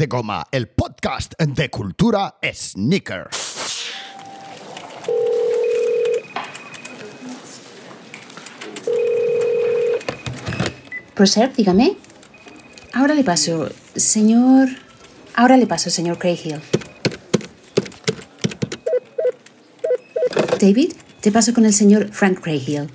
De goma, el podcast de cultura sneaker. Proser, dígame. Ahora le paso, señor. Ahora le paso, señor Crayhill. David, te paso con el señor Frank Crayhill.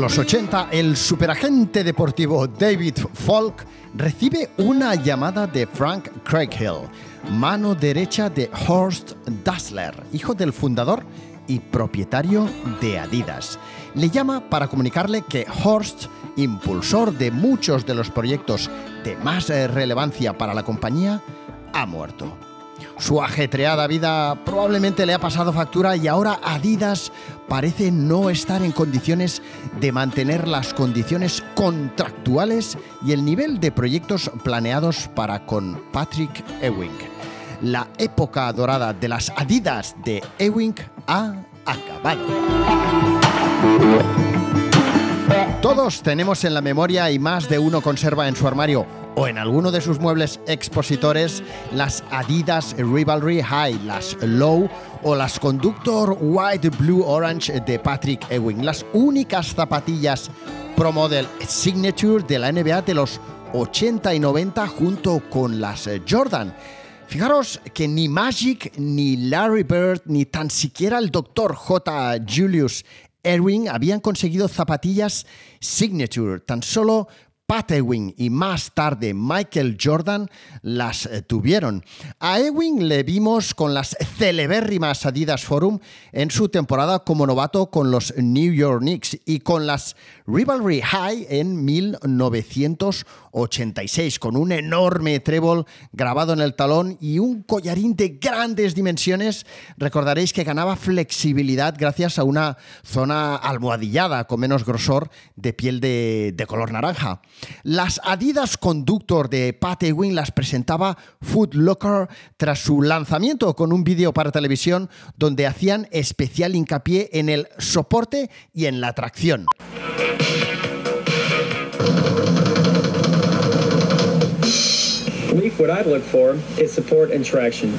Los 80, el superagente deportivo David Falk recibe una llamada de Frank Craighill, mano derecha de Horst Dassler, hijo del fundador y propietario de Adidas. Le llama para comunicarle que Horst, impulsor de muchos de los proyectos de más eh, relevancia para la compañía, ha muerto. Su ajetreada vida probablemente le ha pasado factura y ahora Adidas parece no estar en condiciones de mantener las condiciones contractuales y el nivel de proyectos planeados para con Patrick Ewing. La época dorada de las Adidas de Ewing ha acabado. Todos tenemos en la memoria y más de uno conserva en su armario o en alguno de sus muebles expositores las Adidas Rivalry High, las Low o las Conductor White Blue Orange de Patrick Ewing, las únicas zapatillas Pro Model Signature de la NBA de los 80 y 90 junto con las Jordan. Fijaros que ni Magic, ni Larry Bird, ni tan siquiera el Dr. J. Julius Erwin habían conseguido zapatillas Signature. Tan solo Pat Ewing y más tarde Michael Jordan las eh, tuvieron. A Ewing le vimos con las celebérrimas Adidas Forum en su temporada como novato con los New York Knicks y con las Rivalry High en 1986 con un enorme trébol grabado en el talón y un collarín de grandes dimensiones. Recordaréis que ganaba flexibilidad gracias a una zona almohadillada con menos grosor de piel de, de color naranja. Las Adidas Conductor de Pat Ewing las presentaba Foot Locker tras su lanzamiento con un vídeo para televisión donde hacían especial hincapié en el soporte y en la tracción. Week, what I'd look for is support and traction.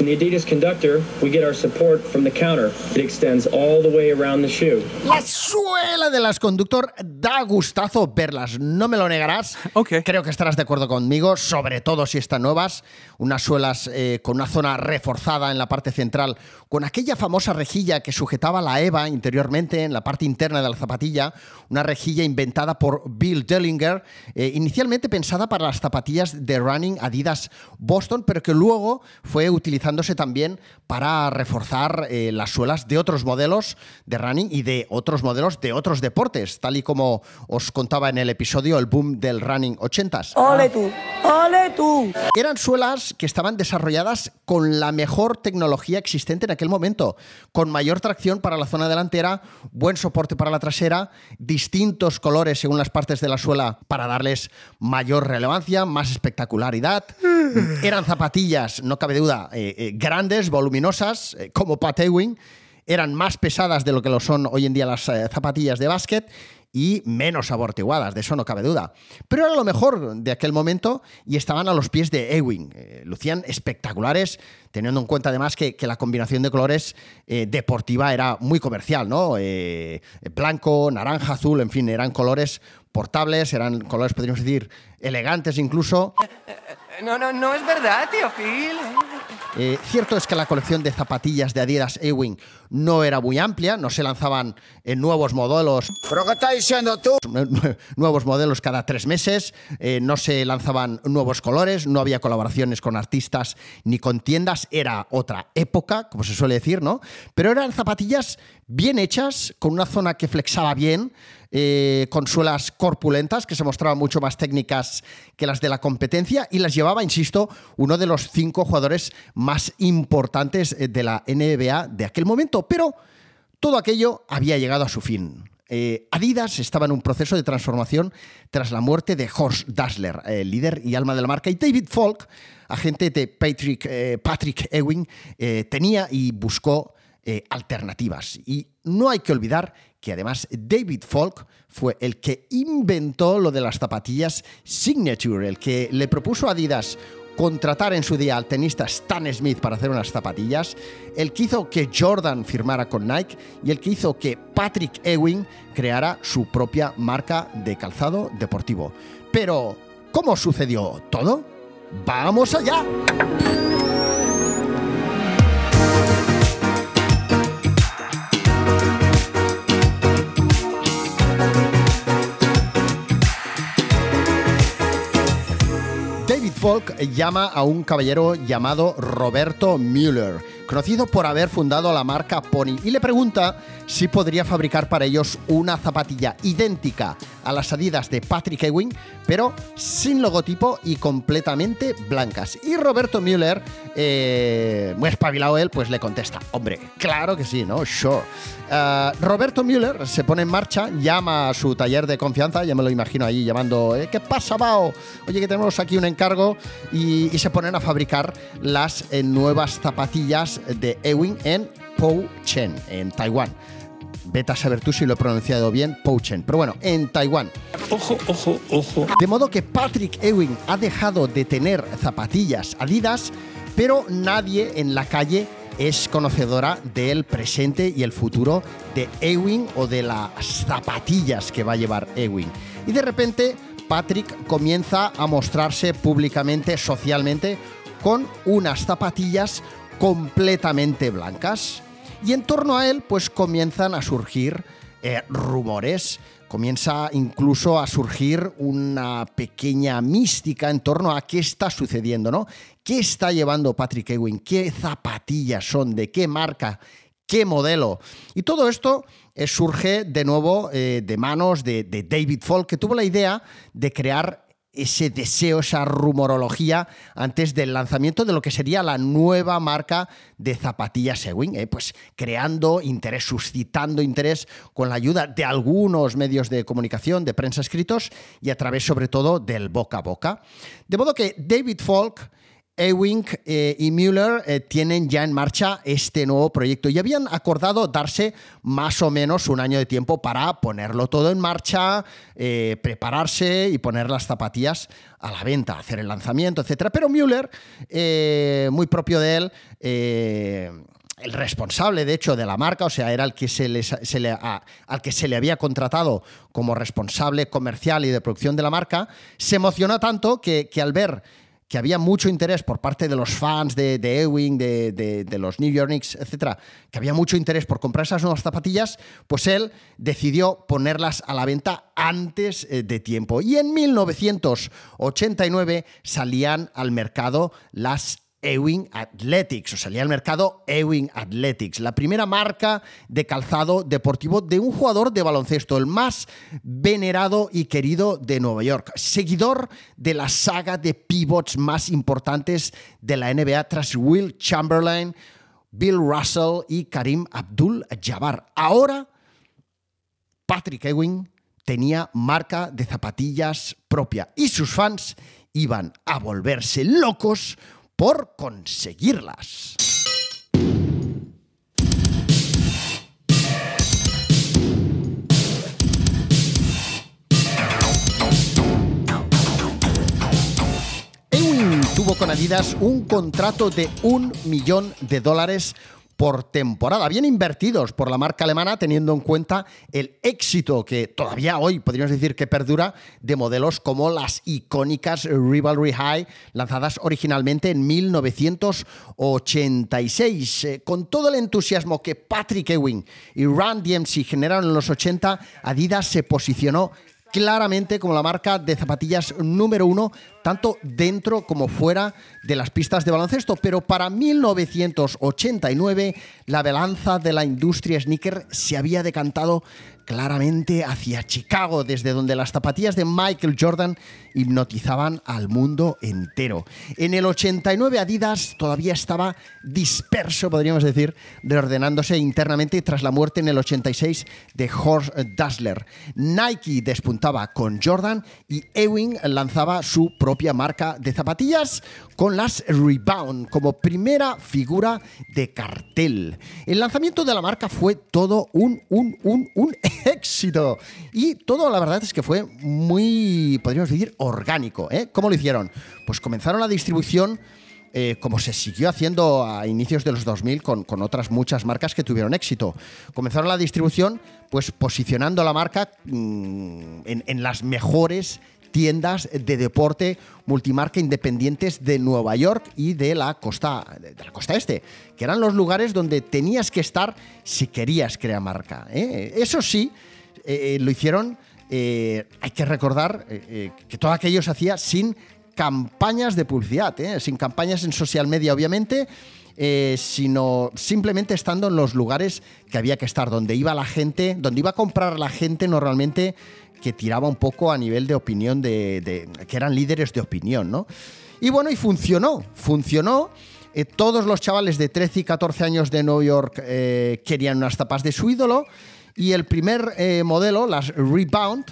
In the Adidas Conductor, we get our support from the counter. It extends all the way around the shoe. La suela de las conductor da gustazo verlas, no me lo negarás. Ok. Creo que estarás de acuerdo conmigo, sobre todo si están nuevas. Unas suelas eh, con una zona reforzada en la parte central, con aquella famosa rejilla que sujetaba la EVA interiormente en la parte interna de la zapatilla, una rejilla inventada por Bill Dellinger, eh, inicialmente pensada para las zapatillas de running Adidas Boston, pero que luego fue utilizándose también para reforzar eh, las suelas de otros modelos de running y de otros modelos de otros deportes, tal y como os contaba en el episodio El Boom del Running 80s. ¡Ole tú! ¡Ole tú! Eran suelas que estaban desarrolladas con la mejor tecnología existente en aquel momento, con mayor tracción para la zona delantera, buen soporte para la trasera, distintos colores según las partes de la suela para darles mayor relevancia, más espectacularidad. Eran zapatillas, no cabe duda, eh, eh, grandes, voluminosas, eh, como Pat Ewing. Eran más pesadas de lo que lo son hoy en día las eh, zapatillas de básquet y menos amortiguadas, de eso no cabe duda. Pero era lo mejor de aquel momento y estaban a los pies de Ewing. Lucían espectaculares, teniendo en cuenta además que, que la combinación de colores deportiva era muy comercial, ¿no? Blanco, naranja, azul, en fin, eran colores portables, eran colores, podríamos decir, elegantes incluso. No, no, no es verdad, tío Phil. Eh, cierto es que la colección de zapatillas de Adidas Ewing no era muy amplia, no se lanzaban nuevos modelos. ¿Pero qué estás diciendo tú? nue- Nuevos modelos cada tres meses, eh, no se lanzaban nuevos colores, no había colaboraciones con artistas ni con tiendas, era otra época, como se suele decir, ¿no? Pero eran zapatillas bien hechas, con una zona que flexaba bien, eh, con suelas corpulentas que se mostraban mucho más técnicas que las de la competencia y las llevaba, insisto, uno de los cinco jugadores más importantes eh, de la NBA de aquel momento. Pero todo aquello había llegado a su fin. Eh, Adidas estaba en un proceso de transformación tras la muerte de Horst Dassler, el líder y alma de la marca, y David Falk, agente de Patrick, eh, Patrick Ewing, eh, tenía y buscó alternativas. Y no hay que olvidar que además David Falk fue el que inventó lo de las zapatillas Signature, el que le propuso a Adidas contratar en su día al tenista Stan Smith para hacer unas zapatillas, el que hizo que Jordan firmara con Nike y el que hizo que Patrick Ewing creara su propia marca de calzado deportivo. Pero, ¿cómo sucedió todo? ¡Vamos allá! Folk llama a un caballero llamado Roberto Müller, conocido por haber fundado la marca Pony, y le pregunta si podría fabricar para ellos una zapatilla idéntica a las Adidas de Patrick Ewing, pero sin logotipo y completamente blancas. Y Roberto Müller, eh, muy espabilado él, pues le contesta, hombre, claro que sí, ¿no? Sure. Uh, Roberto Müller se pone en marcha, llama a su taller de confianza, ya me lo imagino ahí llamando, eh, ¿qué pasa, Bao? Oye, que tenemos aquí un encargo y, se ponen a fabricar las eh, nuevas zapatillas de Ewing en Pou Chen, en Taiwán. Vete a saber tú si lo he pronunciado bien, Pou Chen. Pero bueno, en Taiwán. Ojo, ojo, ojo. De modo que Patrick Ewing ha dejado de tener zapatillas Adidas, pero nadie en la calle es conocedora del presente y el futuro de Ewing o de las zapatillas que va a llevar Ewing. Y de repente Patrick comienza a mostrarse públicamente, socialmente, con unas zapatillas completamente blancas. Y en torno a él, pues comienzan a surgir eh, rumores, comienza incluso a surgir una pequeña mística en torno a qué está sucediendo, ¿no? ¿Qué está llevando Patrick Ewing? ¿Qué zapatillas son? ¿De qué marca? ¿Qué modelo? Y todo esto eh, surge de nuevo eh, de manos de, de David Falk, que tuvo la idea de crear ese deseo, esa rumorología antes del lanzamiento de lo que sería la nueva marca de zapatillas Ewing, eh, pues creando interés, suscitando interés con la ayuda de algunos medios de comunicación, de prensa escritos y a través sobre todo del boca a boca. De modo que David Falk Ewing eh, y Müller eh, tienen ya en marcha este nuevo proyecto y habían acordado darse más o menos un año de tiempo para ponerlo todo en marcha, eh, prepararse y poner las zapatillas a la venta, hacer el lanzamiento, etc. Pero Müller, muy propio de él, el responsable, de hecho, de la marca, o sea, era el que se le, al que se le había contratado como responsable comercial y de producción de la marca, se emocionó tanto que al ver que había mucho interés por parte de los fans de, Ewing, de, los New York Knicks, etcétera, que había mucho interés por comprar esas nuevas zapatillas, pues él decidió ponerlas a la venta antes eh, de tiempo. Y en 1989 salían al mercado las Ewing Athletics, o salía al mercado Ewing Athletics, la primera marca de calzado deportivo de un jugador de baloncesto, el más venerado y querido de Nueva York, seguidor de la saga de pivots más importantes de la NBA tras Will Chamberlain, Bill Russell y Karim Abdul-Jabbar. Ahora, Patrick Ewing tenía marca de zapatillas propia y sus fans iban a volverse locos por conseguirlas. Ewing tuvo con Adidas un contrato de un millón de dólares por temporada, bien invertidos por la marca alemana, teniendo en cuenta el éxito que todavía hoy podríamos decir que perdura de modelos como las icónicas Rivalry High, lanzadas originalmente en 1986. Eh, con todo el entusiasmo que Patrick Ewing y Run DMC generaron en los 80, Adidas se posicionó claramente como la marca de zapatillas número uno tanto dentro como fuera de las pistas de baloncesto. Pero para 1989 la balanza de la industria sneaker se había decantado claramente hacia Chicago, desde donde las zapatillas de Michael Jordan hipnotizaban al mundo entero. En el 89 Adidas todavía estaba disperso, podríamos decir, reordenándose internamente tras la muerte en el 86 de Horst Dassler. Nike despuntaba con Jordan y Ewing lanzaba su propia marca de zapatillas con las Rebound como primera figura de cartel. El lanzamiento de la marca fue todo un, un, un, un éxito. Y todo, la verdad es que fue muy, podríamos decir, orgánico. ¿eh? ¿Cómo lo hicieron? Pues comenzaron la distribución. Eh, como se siguió haciendo a inicios de los 2000 con, con, otras muchas marcas que tuvieron éxito. Comenzaron la distribución pues posicionando la marca mmm, en, en, las mejores tiendas de deporte multimarca independientes de Nueva York y de la costa, de la costa este, que eran los lugares donde tenías que estar si querías crear marca. ¿eh? Eso sí, eh, lo hicieron, eh, hay que recordar que todo aquello se hacía sin campañas de publicidad, sin campañas en social media, obviamente. sino simplemente estando en los lugares que había que estar, donde iba la gente, donde iba a comprar la gente normalmente que tiraba un poco a nivel de opinión, de, que eran líderes de opinión, ¿no? Y bueno, y funcionó, funcionó. Eh, todos los chavales de 13 y 14 años de Nueva York eh, querían unas tapas de su ídolo y el primer eh, modelo, las Rebound,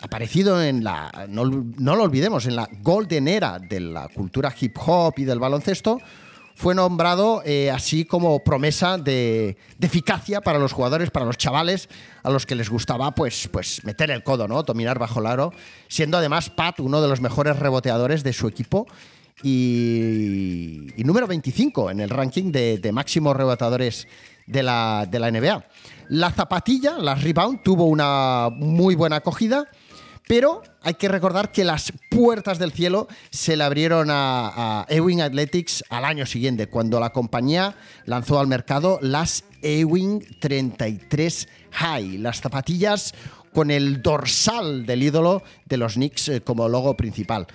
aparecido en la, no, lo olvidemos, en la golden era de la cultura hip hop y del baloncesto, fue nombrado eh, así como promesa de, eficacia para los jugadores, para los chavales a los que les gustaba pues, pues meter el codo, ¿no? dominar bajo el aro, siendo además Pat uno de los mejores reboteadores de su equipo y, número 25 en el ranking de, de máximos reboteadores de la, de la NBA. La zapatilla, la Rebound, tuvo una muy buena acogida pero hay que recordar que las puertas del cielo se le abrieron a, Ewing Athletics al año siguiente, cuando la compañía lanzó al mercado las Ewing 33 High, las zapatillas con el dorsal del ídolo de los Knicks eh, como logo principal.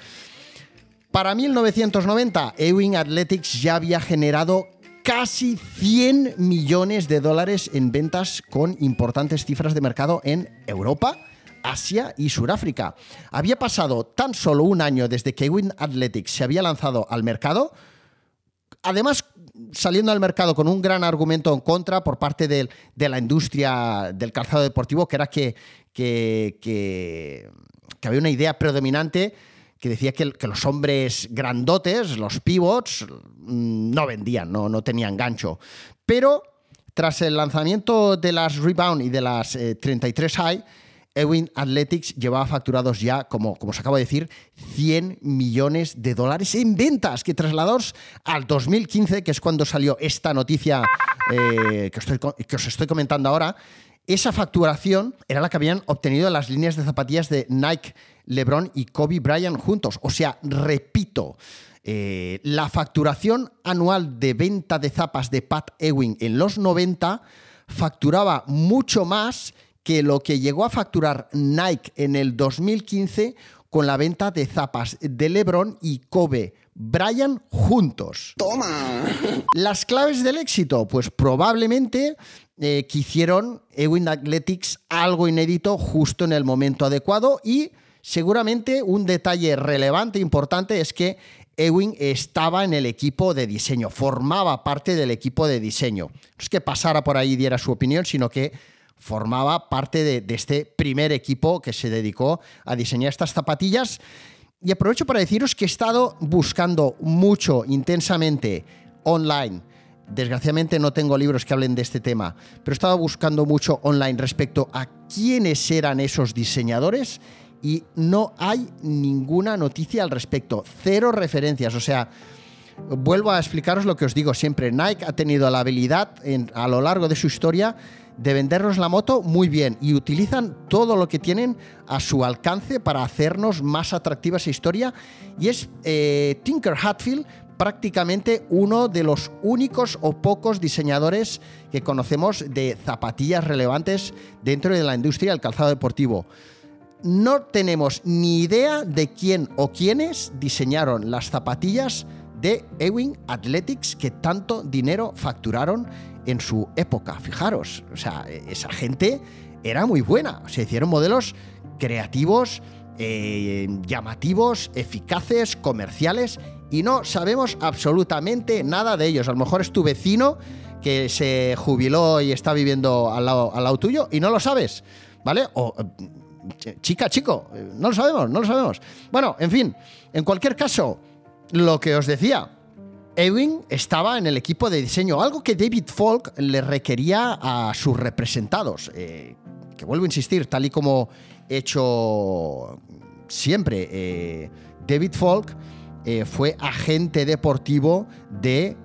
Para 1990, Ewing Athletics ya había generado casi 100 millones de dólares en ventas con importantes cifras de mercado en Europa, Asia y Sudáfrica. Había pasado tan solo un año desde que Ewing Athletics se había lanzado al mercado, además saliendo al mercado con un gran argumento en contra por parte de, la industria del calzado deportivo, que era que, había una idea predominante que decía que, los hombres grandotes, los pivots, no vendían, no, no tenían gancho. Pero tras el lanzamiento de las Rebound y de las eh, 33 High, Ewing Athletics llevaba facturados ya, como, como os acabo de decir, 100 millones de dólares en ventas, que trasladados al 2015, que es cuando salió esta noticia eh, que, estoy, que os estoy comentando ahora, esa facturación era la que habían obtenido las líneas de zapatillas de Nike, LeBron y Kobe Bryant juntos. O sea, repito, eh, la facturación anual de venta de zapas de Pat Ewing en los 90 facturaba mucho más que lo que llegó a facturar Nike en el 2015 con la venta de zapas de LeBron y Kobe Bryant juntos. Toma. Las claves del éxito, pues probablemente eh, que hicieron Ewing Athletics algo inédito justo en el momento adecuado y seguramente un detalle relevante, importante, es que Ewing estaba en el equipo de diseño, formaba parte del equipo de diseño. No es que pasara por ahí y diera su opinión, sino que formaba parte de, este primer equipo que se dedicó a diseñar estas zapatillas. Y aprovecho para deciros que he estado buscando mucho, intensamente, online. Desgraciadamente no tengo libros que hablen de este tema, pero he estado buscando mucho online respecto a quiénes eran esos diseñadores y no hay ninguna noticia al respecto. Cero referencias. O sea, vuelvo a explicaros lo que os digo siempre. Nike ha tenido la habilidad a lo largo de su historia de vendernos la moto muy bien y utilizan todo lo que tienen a su alcance para hacernos más atractiva esa historia. Y es eh, Tinker Hatfield prácticamente uno de los únicos o pocos diseñadores que conocemos de zapatillas relevantes dentro de la industria del calzado deportivo. no tenemos ni idea de quién o quiénes diseñaron las zapatillas de Ewing Athletics que tanto dinero facturaron en su época. Fijaros, o sea, esa gente era muy buena. Se hicieron modelos creativos, eh, llamativos, eficaces, comerciales y no sabemos absolutamente nada de ellos. A lo mejor es tu vecino que se jubiló y está viviendo al lado, al lado tuyo y no lo sabes, ¿vale? O eh, chica, chico, eh, no lo sabemos, no lo sabemos. Bueno, en fin, en cualquier caso, lo que os decía, Ewing estaba en el equipo de diseño, algo que David Falk le requería a sus representados. Eh, que vuelvo a insistir, tal y como he hecho siempre, eh, David Falk eh, fue agente deportivo de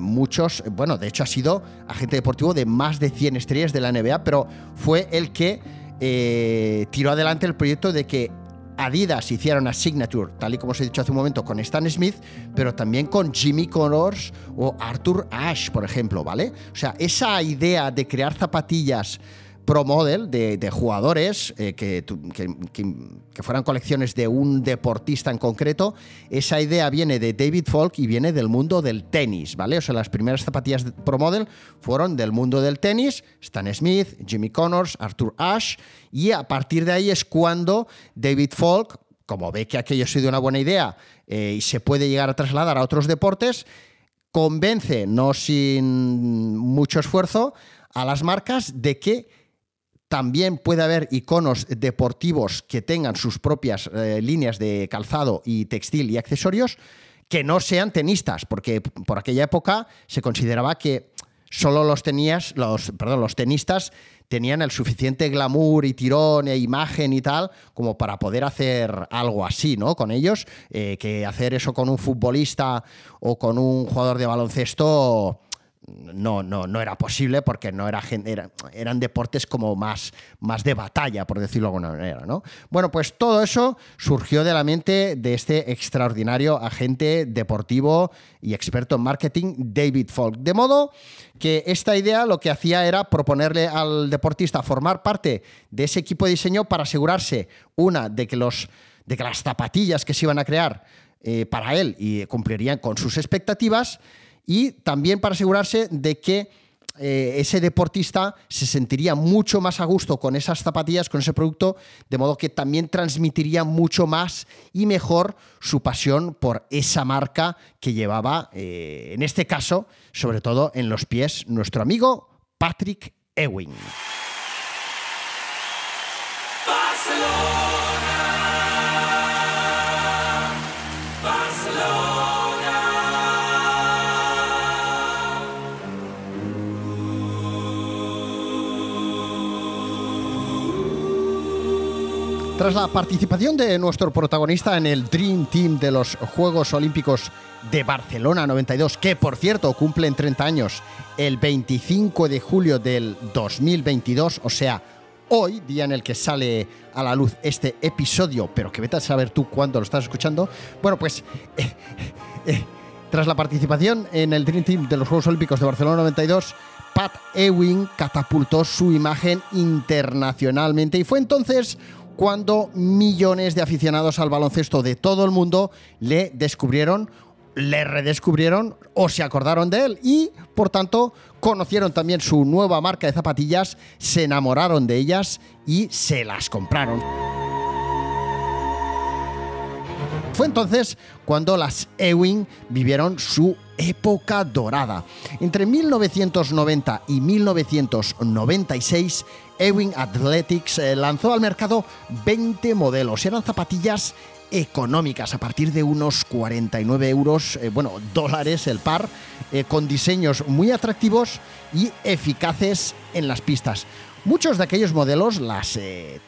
muchos, bueno, de hecho ha sido agente deportivo de más de 100 estrellas de la NBA, pero fue el que tiró adelante el proyecto de que Adidas hicieron una signature, tal y como os he dicho hace un momento, con Stan Smith, pero también con Jimmy Connors o Arthur Ashe, por ejemplo, ¿vale? O sea, esa idea de crear zapatillas pro model de, jugadores eh, que, fueran colecciones de un deportista en concreto. Esa idea viene de David Falk y viene del mundo del tenis, ¿vale? O sea, las primeras zapatillas pro model fueron del mundo del tenis, Stan Smith, Jimmy Connors, Arthur Ashe, y a partir de ahí es cuando David Falk, como ve que aquello ha sido una buena idea eh, y se puede llegar a trasladar a otros deportes, convence, no sin mucho esfuerzo, a las marcas de que también puede haber iconos deportivos que tengan sus propias eh, líneas de calzado y textil y accesorios que no sean tenistas, porque por aquella época se consideraba que solo los tenías, los, perdón, los tenistas tenían el suficiente glamour y tirón e imagen y tal como para poder hacer algo así, ¿no? Con ellos, eh, que hacer eso con un futbolista o con un jugador de baloncesto no, no, no era posible porque no era, eran deportes como más, más de batalla, por decirlo de alguna manera. ¿no? Bueno, pues todo eso surgió de la mente de este extraordinario agente deportivo y experto en marketing, David Falk. De modo que esta idea lo que hacía era proponerle al deportista formar parte de ese equipo de diseño para asegurarse, una, de que, los, de las zapatillas que se iban a crear eh, para él y cumplirían con sus expectativas, y también para asegurarse de que eh, ese deportista se sentiría mucho más a gusto con esas zapatillas, con ese producto, de modo que también transmitiría mucho más y mejor su pasión por esa marca que llevaba, eh, en este caso, sobre todo en los pies, nuestro amigo Patrick Ewing. Tras la participación de nuestro protagonista en el Dream Team de los Juegos Olímpicos de Barcelona 92, que por cierto cumplen 30 años el 25 de julio del 2022, o sea, hoy, día en el que sale a la luz este episodio, pero que vete a saber tú cuándo lo estás escuchando, bueno, pues... Eh, eh, tras la participación en el Dream Team de los Juegos Olímpicos de Barcelona 92, Pat Ewing catapultó su imagen internacionalmente y fue entonces cuando millones de aficionados al baloncesto de todo el mundo le descubrieron, le redescubrieron o se acordaron de él y, por tanto, conocieron también su nueva marca de zapatillas, se enamoraron de ellas y se las compraron. Fue entonces cuando las Ewing vivieron su época dorada. Entre 1990 y 1996, Ewing Athletics eh, lanzó al mercado 20 modelos. Eran zapatillas económicas a partir de unos 49 euros, eh, bueno, dólares el par, eh, con diseños muy atractivos y eficaces en las pistas. Muchos de aquellos modelos, las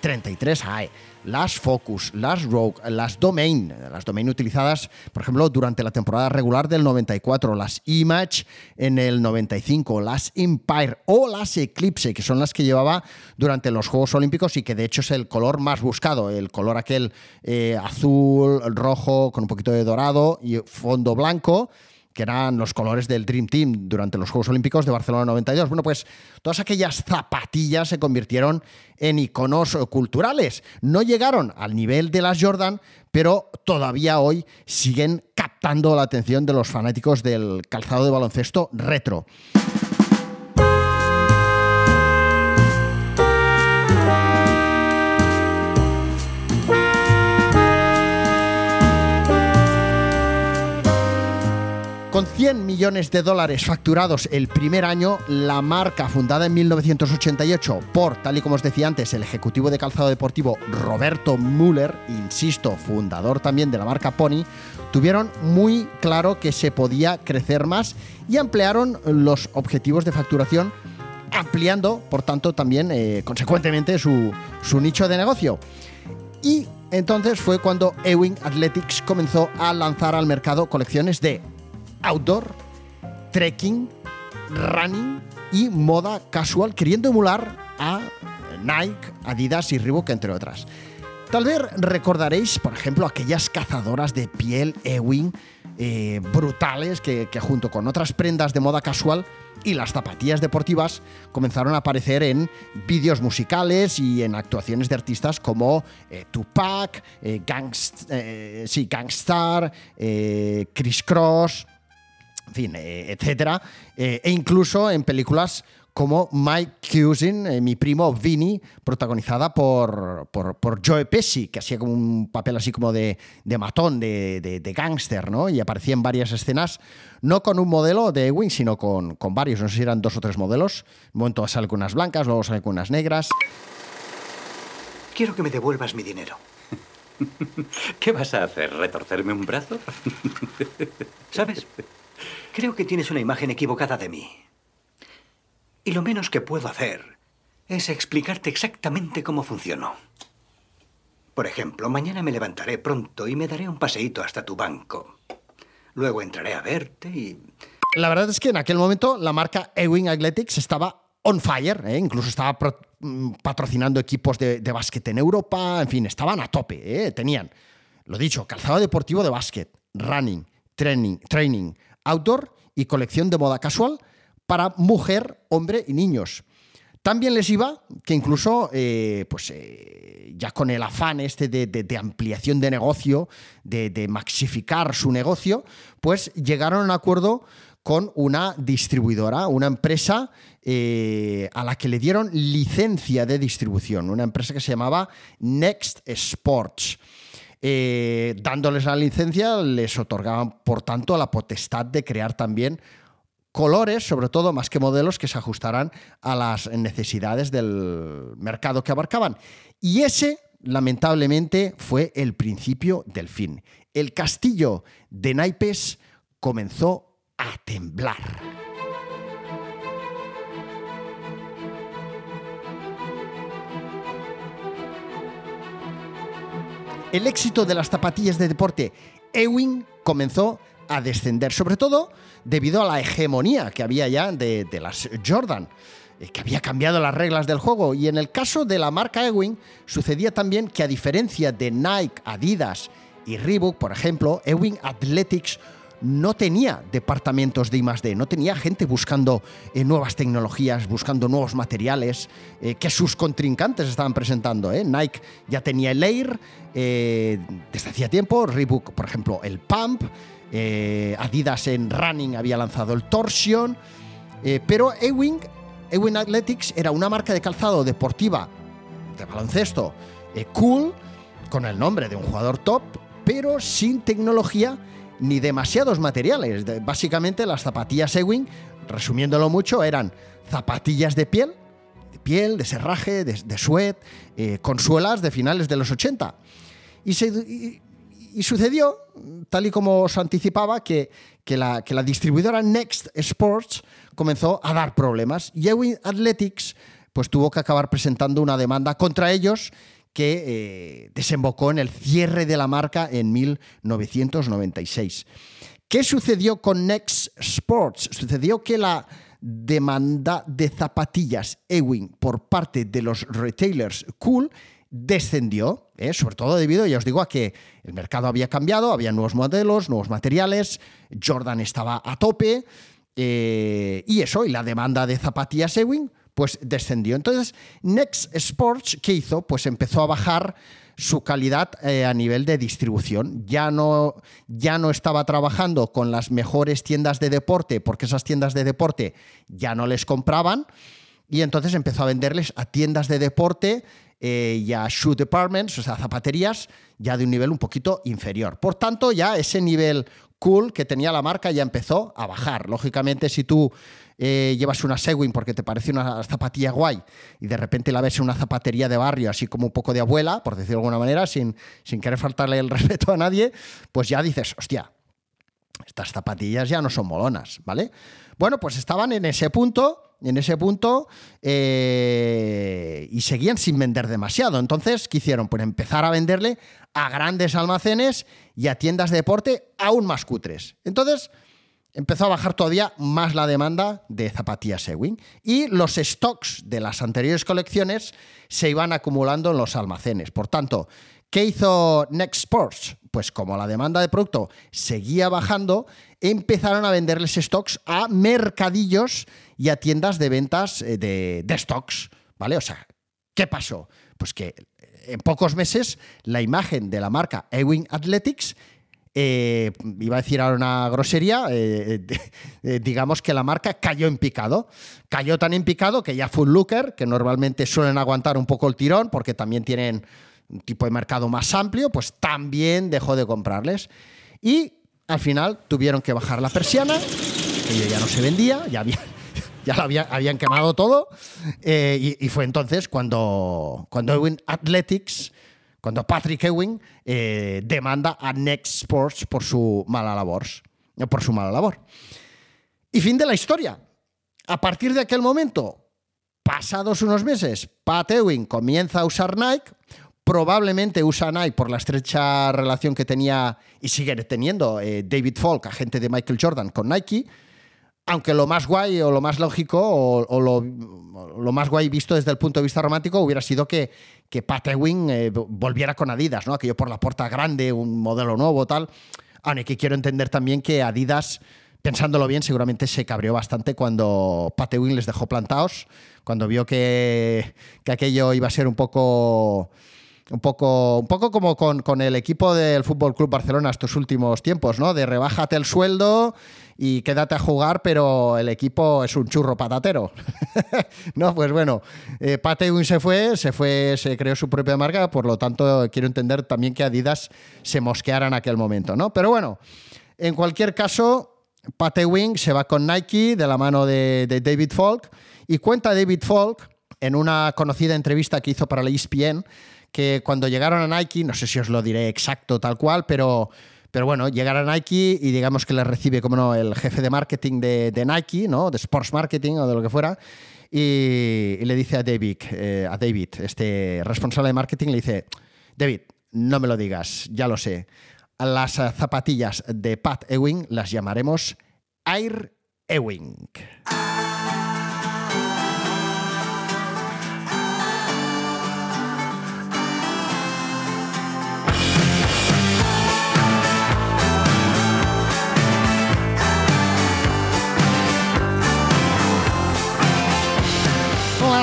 33 AE, las Focus, las Rogue, las Domain, las Domain utilizadas, por ejemplo, durante la temporada regular del 94, las Image en el 95, las Empire o las Eclipse, que son las que llevaba durante los Juegos Olímpicos y que de hecho es el color más buscado, el color aquel eh, azul, rojo, con un poquito de dorado y fondo blanco que eran los colores del Dream Team durante los Juegos Olímpicos de Barcelona 92. Bueno, pues todas aquellas zapatillas se convirtieron en iconos culturales. No llegaron al nivel de las Jordan, pero todavía hoy siguen captando la atención de los fanáticos del calzado de baloncesto retro. Con 100 millones de dólares facturados el primer año, la marca fundada en 1988 por, tal y como os decía antes, el ejecutivo de calzado deportivo Roberto Müller, insisto, fundador también de la marca Pony, tuvieron muy claro que se podía crecer más y ampliaron los objetivos de facturación, ampliando, por tanto, también eh, consecuentemente su, su nicho de negocio. Y entonces fue cuando Ewing Athletics comenzó a lanzar al mercado colecciones de outdoor, trekking, running y moda casual, queriendo emular a Nike, Adidas y Reebok, entre otras. Tal vez recordaréis, por ejemplo, aquellas cazadoras de piel Ewing eh, brutales que, junto con otras prendas de moda casual y las zapatillas deportivas comenzaron a aparecer en vídeos musicales y en actuaciones de artistas como eh, Tupac, eh, sí, Gangstar, Chris Cross, en fin, eh, etcétera, eh, e incluso en películas como Mike Cousin, eh, mi primo Vinny, protagonizada por, por, Joe Pesci, que hacía como un papel así como de, matón, de, de, gángster, ¿no? Y aparecía en varias escenas, no con un modelo de Ewing, sino con, con varios, no sé si eran dos o tres modelos. Un momento sale con unas blancas, luego sale con unas negras. Quiero que me devuelvas mi dinero. ¿Qué vas a hacer? ¿Retorcerme un brazo? ¿Sabes? Creo que tienes una imagen equivocada de mí. Y lo menos que puedo hacer es explicarte exactamente cómo funcionó. Por ejemplo, mañana me levantaré pronto y me daré un paseíto hasta tu banco. Luego entraré a verte y... La verdad es que en aquel momento la marca Ewing Athletics estaba on fire, ¿eh? incluso estaba mm, patrocinando equipos de, básquet en Europa, en fin, estaban a tope, ¿eh? tenían, lo dicho, calzado deportivo de básquet, running, training, training, outdoor y colección de moda casual para mujer, hombre y niños. También les iba que incluso, eh, pues eh, ya con el afán este de, ampliación de negocio, de, maxificar su negocio, pues llegaron a un acuerdo con una distribuidora, una empresa eh, a la que le dieron licencia de distribución, una empresa que se llamaba Next Sports. Eh, dándoles la licencia, les otorgaban, por tanto, la potestad de crear también colores, sobre todo más que modelos, que se ajustaran a las necesidades del mercado que abarcaban. Y ese, lamentablemente, fue el principio del fin. El castillo de naipes comenzó a temblar. El éxito de las zapatillas de deporte Ewing comenzó a descender, sobre todo debido a la hegemonía que había ya de, las Jordan eh, que había cambiado las reglas del juego. Y en el caso de la marca Ewing, sucedía también que a diferencia de Nike, Adidas y Reebok, por ejemplo, Ewing Athletics no tenía departamentos de I+D, no tenía gente buscando eh, nuevas tecnologías, buscando nuevos materiales eh, que sus contrincantes estaban presentando. ¿eh? Nike ya tenía el Air desde hacía tiempo, Reebok, por ejemplo, el Pump, Adidas en Running había lanzado el Torsion, pero Ewing, Ewing Athletics era una marca de calzado deportiva, de baloncesto, cool, con el nombre de un jugador top, pero sin tecnología ni demasiados materiales. Básicamente las zapatillas Ewing, resumiéndolo mucho, eran zapatillas de piel, de piel, de serraje, de, de suet, eh, con suelas de finales de los 80. Y, sucedió, tal y como os anticipaba, que, la, que la distribuidora Next Sports comenzó a dar problemas. Y Ewing Athletics pues tuvo que acabar presentando una demanda contra ellos que eh, desembocó en el cierre de la marca en 1996. ¿Qué sucedió con Next Sports? Sucedió que la demanda de zapatillas Ewing por parte de los retailers Cool descendió, ¿eh? sobre todo debido, ya os digo, a que el mercado había cambiado, había nuevos modelos, nuevos materiales, Jordan estaba a tope eh, y eso, y la demanda de zapatillas Ewing pues descendió. Entonces, Next Sports, ¿qué hizo? Pues empezó a bajar su calidad eh, a nivel de distribución. Ya no, ya no estaba trabajando con las mejores tiendas de deporte porque esas tiendas de deporte ya no les compraban y entonces empezó a venderles a tiendas de deporte eh, y a shoe departments, o sea, zapaterías, ya de un nivel un poquito inferior. Por tanto, ya ese nivel cool que tenía la marca ya empezó a bajar. Lógicamente, si tú eh, llevas una Segwin porque te parece una zapatilla guay y de repente la ves en una zapatería de barrio, así como un poco de abuela, por decirlo de alguna manera, sin, sin querer faltarle el respeto a nadie, pues ya dices, hostia, estas zapatillas ya no son molonas, ¿vale? Bueno, pues estaban en ese punto en ese punto eh, y seguían sin vender demasiado. Entonces, ¿qué hicieron? Pues empezar a venderle a grandes almacenes y a tiendas de deporte aún más cutres. Entonces, empezó a bajar todavía más la demanda de zapatillas Ewing y los stocks de las anteriores colecciones se iban acumulando en los almacenes. Por tanto, ¿qué hizo Next Sports? Pues como la demanda de producto seguía bajando, empezaron a venderles stocks a mercadillos y a tiendas de ventas eh, de, stocks, ¿vale? O sea, ¿qué pasó? Pues que en pocos meses la imagen de la marca Ewing Athletics eh, iba a decir ahora una grosería, eh, digamos que la marca cayó en picado. Cayó tan en picado que ya Full Looker, que normalmente suelen aguantar un poco el tirón porque también tienen un tipo de mercado más amplio, pues también dejó de comprarles. Y al final tuvieron que bajar la persiana, que ya no se vendía, ya, lo habían quemado todo. Eh, y, fue entonces cuando, cuando Ewing Athletics, cuando Patrick Ewing eh, demanda a Next Sports por su mala labor. Por su mala labor. Y fin de la historia. A partir de aquel momento, pasados unos meses, Pat Ewing comienza a usar Nike probablemente usa Nike por la estrecha relación que tenía y sigue teniendo eh, David Falk, agente de Michael Jordan, con Nike. Aunque lo más guay o lo más lógico o, lo, más guay visto desde el punto de vista romántico hubiera sido que, que Pat eh, volviera con Adidas, ¿no? Aquello por la puerta grande, un modelo nuevo, tal. Aunque quiero entender también que Adidas, pensándolo bien, seguramente se cabreó bastante cuando Pat Ewing les dejó plantados, cuando vio que, que aquello iba a ser un poco un poco, un poco como con, el equipo del Fútbol Club Barcelona estos últimos tiempos, ¿no? De rebájate el sueldo y quédate a jugar, pero el equipo es un churro patatero. no, pues bueno, eh, se fue, se fue, se creó su propia marca, por lo tanto quiero entender también que Adidas se mosqueara en aquel momento, ¿no? Pero bueno, en cualquier caso, Patewin se va con Nike de la mano de, de David Falk y cuenta David Falk en una conocida entrevista que hizo para la ESPN que cuando llegaron a Nike, no sé si os lo diré exacto tal cual, pero, pero bueno, llegaron a Nike y digamos que les recibe, como no, el jefe de marketing de, Nike, ¿no? De Sports Marketing o de lo que fuera. Y, le dice a David, eh, a David, este responsable de marketing, le dice, David, no me lo digas, ya lo sé. Las zapatillas de Pat Ewing las llamaremos Air Ewing.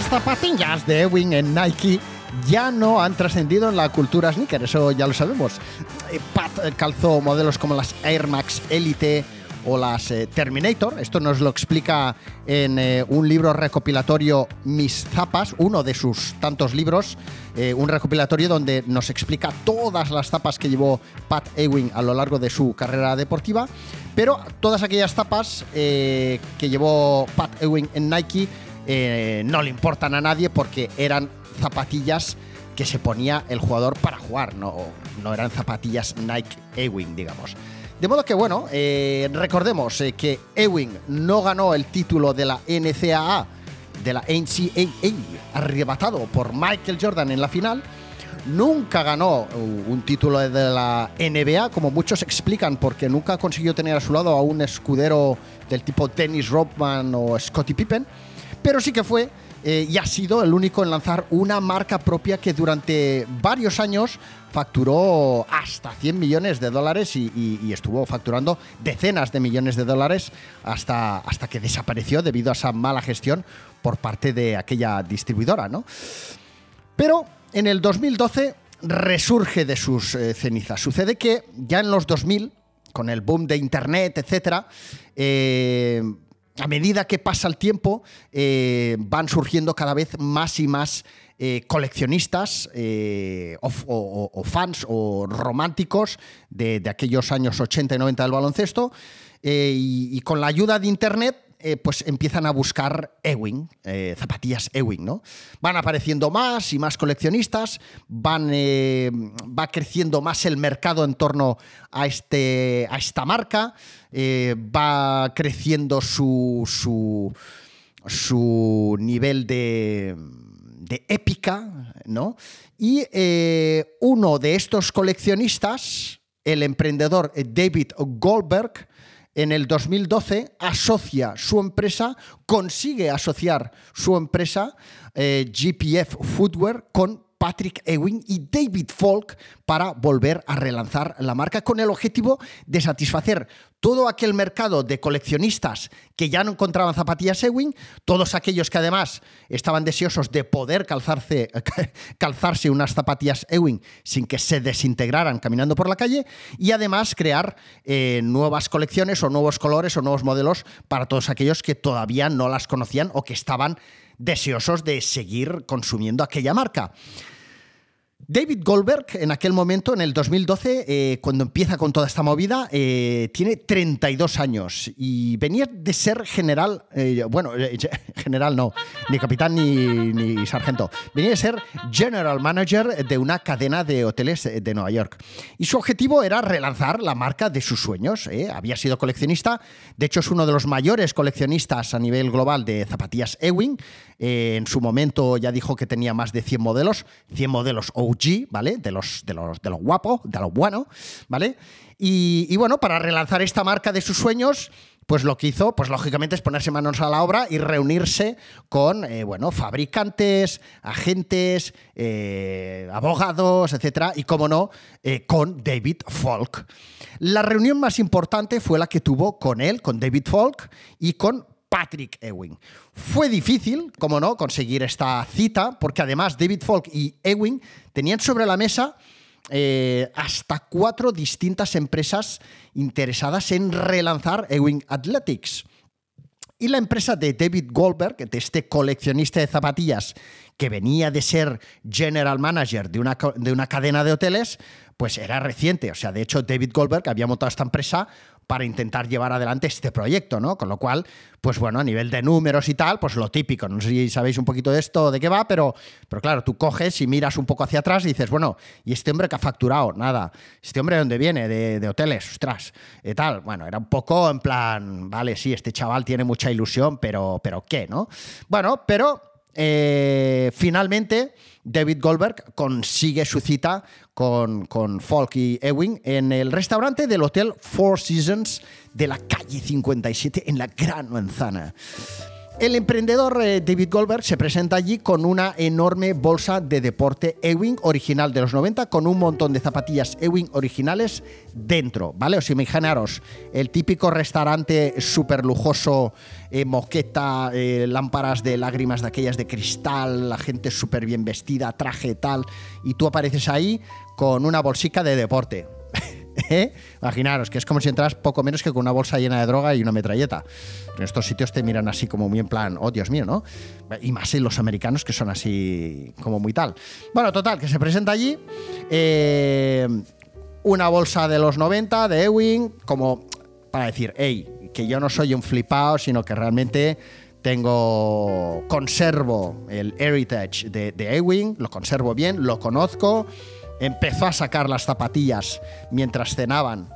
Zapatillas de Ewing en Nike ya no han trascendido en la cultura sneaker, eso ya lo sabemos. Eh, Pat calzó modelos como las Air Max Elite o las eh, Terminator. Esto nos lo explica en eh, un libro recopilatorio Mis Zapas, uno de sus tantos libros, un recopilatorio donde nos explica todas las zapas que llevó Pat Ewing a lo largo de su carrera deportiva, pero todas aquellas zapas que llevó Pat Ewing en Nike eh, no le importan a nadie porque eran zapatillas que se ponía el jugador para jugar, no, no eran zapatillas Nike Ewing, digamos. De modo que, bueno, eh, recordemos eh, que Ewing no ganó el título de la NCAA, de la NCAA, arrebatado por Michael Jordan en la final. Nunca ganó un título de la NBA, como muchos explican, porque nunca consiguió tener a su lado a un escudero del tipo Dennis Rodman o Scottie Pippen pero sí que fue eh, y ha sido el único en lanzar una marca propia que durante varios años facturó hasta 100 millones de dólares y, estuvo facturando decenas de millones de dólares hasta, hasta que desapareció debido a esa mala gestión por parte de aquella distribuidora, ¿no? Pero en el 2012 resurge de sus eh, cenizas. Sucede que ya en los 2000, con el boom de Internet, etc., eh, a medida que pasa el tiempo, eh, van surgiendo cada vez más y más coleccionistas o, fans o románticos de, aquellos años 80 y 90 del baloncesto. y, con la ayuda de Internet eh, pues empiezan a buscar Ewing, eh, zapatillas Ewing, ¿no? Van apareciendo más y más coleccionistas, van, eh, va creciendo más el mercado en torno a, este, a esta marca, va creciendo su, su, su nivel de, de épica, ¿no? Y uno de estos coleccionistas, el emprendedor David Goldberg, en el 2012 asocia su empresa, consigue asociar su empresa eh, GPF Footwear con Patrick Ewing y David Falk para volver a relanzar la marca con el objetivo de satisfacer todo aquel mercado de coleccionistas que ya no encontraban zapatillas Ewing, todos aquellos que además estaban deseosos de poder calzarse, calzarse unas zapatillas Ewing sin que se desintegraran caminando por la calle y además crear eh, nuevas colecciones o nuevos colores o nuevos modelos para todos aquellos que todavía no las conocían o que estaban deseosos de seguir consumiendo aquella marca. David Goldberg, en aquel momento, en el 2012, eh, cuando empieza con toda esta movida, eh, tiene 32 años y venía de ser general, eh, bueno, general no, ni capitán ni, ni, sargento, venía de ser general manager de una cadena de hoteles de Nueva York. Y su objetivo era relanzar la marca de sus sueños. Había sido coleccionista, de hecho es uno de los mayores coleccionistas a nivel global de zapatillas Ewing. En su momento ya dijo que tenía más de 100 modelos, 100 modelos OG, ¿vale? De los, de los, de los guapos, de ¿vale? Y, bueno, para relanzar esta marca de sus sueños, pues lo que hizo, pues lógicamente es ponerse manos a la obra y reunirse con, eh, bueno, fabricantes, agentes, eh, abogados, etcétera, y como no, eh, con David Falk. La reunión más importante fue la que tuvo con él, con David Falk y con Patrick Ewing. Fue difícil, como no, conseguir esta cita, porque además David Falk y Ewing tenían sobre la mesa eh, hasta cuatro distintas empresas interesadas en relanzar Ewing Athletics. Y la empresa de David Goldberg, de este coleccionista de zapatillas que venía de ser general manager de una, de una cadena de hoteles, pues era reciente. O sea, de hecho, David Goldberg había montado esta empresa para intentar llevar adelante este proyecto, ¿no? Con lo cual, pues bueno, a nivel de números y tal, pues lo típico. No sé si sabéis un poquito de esto, de qué va, pero, pero claro, tú coges y miras un poco hacia atrás y dices, bueno, ¿y este hombre que ha facturado? Nada. ¿Este hombre de dónde viene? De, hoteles, ostras, y tal. Bueno, era un poco en plan, vale, sí, este chaval tiene mucha ilusión, pero, pero ¿qué, no? Bueno, pero eh, finalmente David Goldberg consigue su cita con, con Falk y Ewing en el restaurante del Hotel Four Seasons de la calle 57 en la Gran Manzana. El emprendedor eh, David Goldberg se presenta allí con una enorme bolsa de deporte Ewing original de los 90 con un montón de zapatillas Ewing originales dentro, ¿vale? O sea, imaginaros el típico restaurante súper lujoso, eh, moqueta, eh, lámparas de lágrimas de aquellas de cristal, la gente súper bien vestida, traje tal, y tú apareces ahí con una bolsica de deporte. ¿Eh? Imaginaros que es como si entras poco menos que con una bolsa llena de droga y una metralleta. En estos sitios te miran así como muy en plan, oh Dios mío, ¿no? Y más en los americanos que son así como muy tal. Bueno, total, que se presenta allí eh, una bolsa de los 90 de Ewing, como para decir, hey, que yo no soy un flipado, sino que realmente tengo, conservo el heritage de, de Ewing, lo conservo bien, lo conozco empezó a sacar las zapatillas mientras cenaban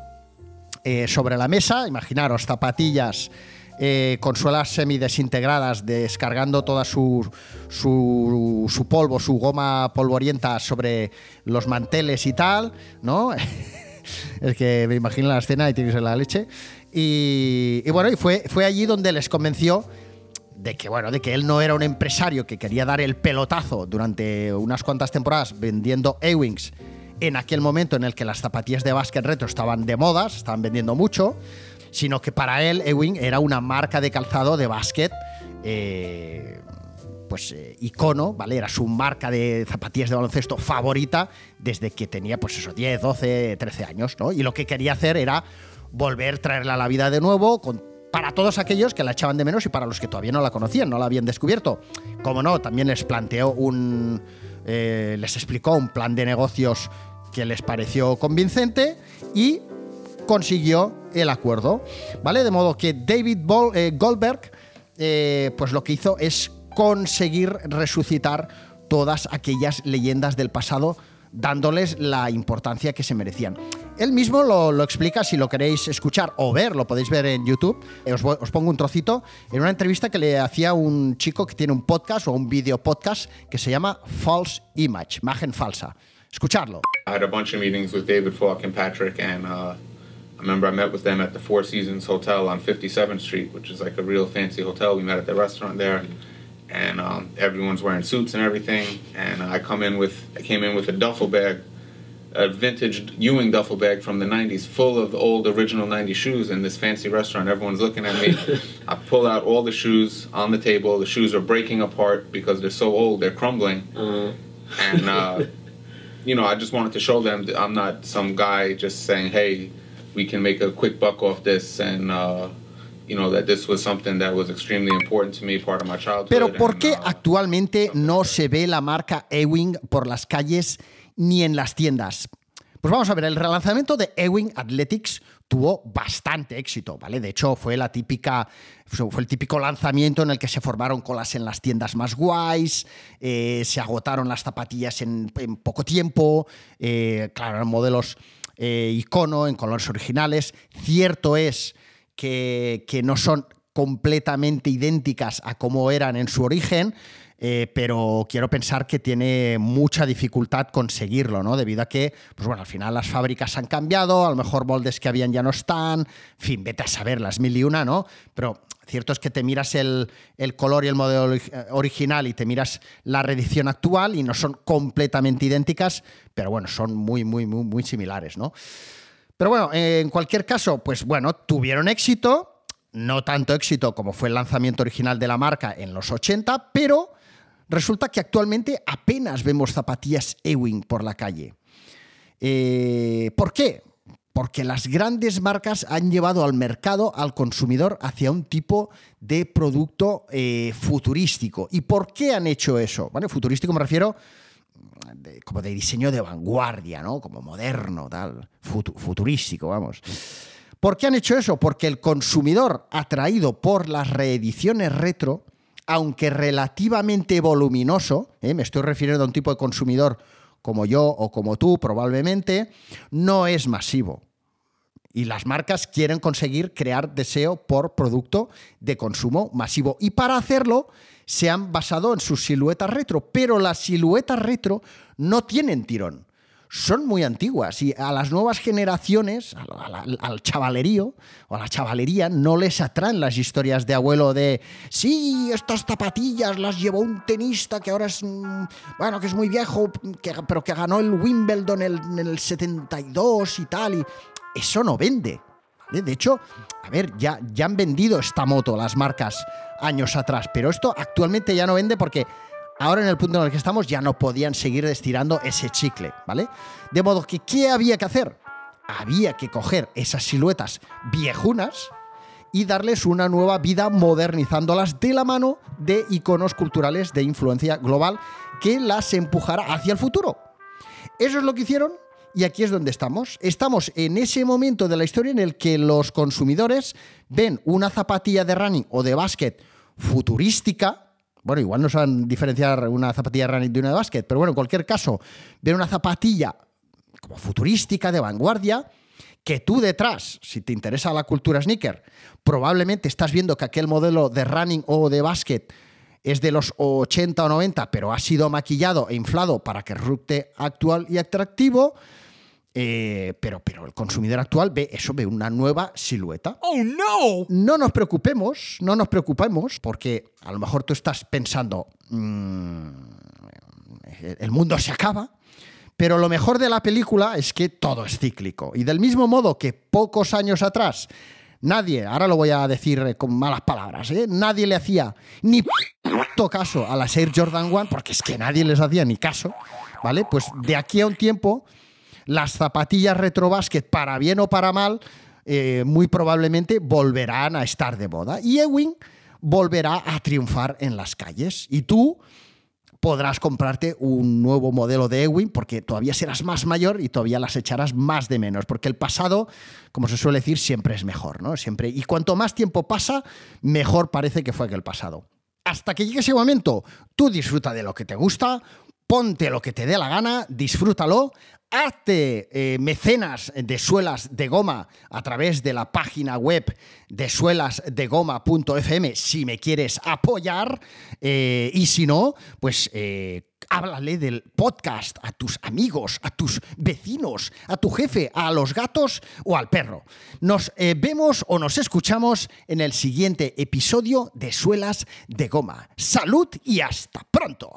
eh, sobre la mesa. Imaginaros, zapatillas eh, con suelas semidesintegradas, descargando toda su, su, polvo, su goma polvorienta sobre los manteles y tal, ¿no? es que me imagino la escena y tiene que ser la leche. Y, y bueno, y fue, fue allí donde les convenció de que bueno, de que él no era un empresario que quería dar el pelotazo durante unas cuantas temporadas vendiendo Ewings en aquel momento en el que las zapatillas de básquet retro estaban de moda, se estaban vendiendo mucho, sino que para él Ewing era una marca de calzado de básquet eh, pues eh, icono, ¿vale? Era su marca de zapatillas de baloncesto favorita desde que tenía pues eso 10, 12, 13 años, ¿no? Y lo que quería hacer era volver traerla a la vida de nuevo para todos aquellos que la echaban de menos y para los que todavía no la conocían, no la habían descubierto. Como no, también les planteó un. Eh, les explicó un plan de negocios que les pareció convincente y consiguió el acuerdo. ¿Vale? De modo que David eh, Goldberg, eh, pues lo que hizo es conseguir resucitar todas aquellas leyendas del pasado dándoles la importancia que se merecían. Él mismo lo, explica, si lo queréis escuchar o ver, lo podéis ver en YouTube. Os, os, pongo un trocito en una entrevista que le hacía un chico que tiene un podcast o un video podcast que se llama False Image, imagen falsa. Escucharlo. I had a bunch of meetings with David Falk and Patrick, and uh, I remember I met with them at the Four Seasons Hotel on 57th Street, which is like a real fancy hotel. We met at the restaurant there. And um, everyone's wearing suits and everything. And I come in with I came in with a duffel bag, a vintage Ewing duffel bag from the '90s, full of old original '90s shoes. In this fancy restaurant, everyone's looking at me. I pull out all the shoes on the table. The shoes are breaking apart because they're so old, they're crumbling. Uh-huh. And uh, you know, I just wanted to show them that I'm not some guy just saying, "Hey, we can make a quick buck off this," and uh, Pero ¿por qué uh, actualmente no se ve la marca Ewing por las calles ni en las tiendas? Pues vamos a ver, el relanzamiento de Ewing Athletics tuvo bastante éxito, ¿vale? De hecho, fue la típica, fue el típico lanzamiento en el que se formaron colas en las tiendas más guays, eh, se agotaron las zapatillas en, poco tiempo, eh, claro, eran modelos eh, icono, en colores originales. Cierto es que, no son completamente idénticas a como eran en su origen, eh, pero quiero pensar que tiene mucha dificultad conseguirlo, ¿no? Debido a que, pues bueno, al final las fábricas han cambiado, a lo mejor moldes que habían ya no están, en fin, vete a saber, las mil y una, ¿no? Pero cierto es que te miras el, color y el modelo original y te miras la reedición actual y no son completamente idénticas, pero bueno, son muy, muy, muy, muy similares, ¿no? Pero bueno, en cualquier caso, pues bueno, tuvieron éxito, no tanto éxito como fue el lanzamiento original de la marca en los 80, pero resulta que actualmente apenas vemos zapatillas Ewing por la calle. Eh, ¿Por qué? Porque las grandes marcas han llevado al mercado, al consumidor, hacia un tipo de producto eh, futurístico. ¿Y por qué han hecho eso? ¿Vale? Futurístico me refiero como de diseño de vanguardia, ¿no? Como moderno, tal, futurístico, vamos. ¿Por qué han hecho eso? Porque el consumidor atraído por las reediciones retro, aunque relativamente voluminoso, ¿eh? me estoy refiriendo a un tipo de consumidor como yo o como tú probablemente, no es masivo. Y las marcas quieren conseguir crear deseo por producto de consumo masivo. Y para hacerlo se han basado en sus siluetas retro, pero las siluetas retro no tienen tirón. Son muy antiguas y a las nuevas generaciones, al, chavalerío o a la chavalería, no les atraen las historias de abuelo de sí, estas zapatillas las llevó un tenista que ahora es, mm, bueno, que es muy viejo, pero que ganó el Wimbledon en el 72 y tal. Y eso no vende. De hecho, a ver, ya, ya han vendido esta moto las marcas años atrás, pero esto actualmente ya no vende porque ahora en el punto en el que estamos ya no podían seguir estirando ese chicle, ¿vale? De modo que, ¿qué había que hacer? Había que coger esas siluetas viejunas y darles una nueva vida modernizándolas de la mano de iconos culturales de influencia global que las empujara hacia el futuro. Eso es lo que hicieron y aquí es donde estamos. Estamos en ese momento de la historia en el que los consumidores ven una zapatilla de running o de básquet futurística. Bueno, igual no saben diferenciar una zapatilla de running de una de básquet, pero bueno, en cualquier caso, ven una zapatilla como futurística, de vanguardia, que tú detrás, si te interesa la cultura sneaker, probablemente estás viendo que aquel modelo de running o de básquet es de los 80 o 90, pero ha sido maquillado e inflado para que resulte actual y atractivo eh, pero, pero el consumidor actual ve eso, ve una nueva silueta. Oh no! No nos preocupemos, no nos preocupemos, porque a lo mejor tú estás pensando, mm, el mundo se acaba, pero lo mejor de la película es que todo es cíclico. Y del mismo modo que pocos años atrás nadie, ahora lo voy a decir con malas palabras, ¿eh? nadie le hacía ni puto caso a la Air Jordan 1, porque es que nadie les hacía ni caso, ¿vale? Pues de aquí a un tiempo las zapatillas retrobasket, para bien o para mal, eh, muy probablemente volverán a estar de moda. Y Ewing volverá a triunfar en las calles. Y tú podrás comprarte un nuevo modelo de Ewing porque todavía serás más mayor y todavía las echarás más de menos, porque el pasado, como se suele decir, siempre es mejor, ¿no? Siempre y cuanto más tiempo pasa, mejor parece que fue que el pasado. Hasta que llegue ese momento, tú disfruta de lo que te gusta, ponte lo que te dé la gana, disfrútalo, hazte eh, mecenas de suelas de goma a través de la página web de suelasdegoma.fm si me quieres apoyar eh, y si no, pues eh, háblale del podcast a tus amigos, a tus vecinos, a tu jefe, a los gatos o al perro. Nos vemos o nos escuchamos en el siguiente episodio de Suelas de Goma. Salud y hasta pronto.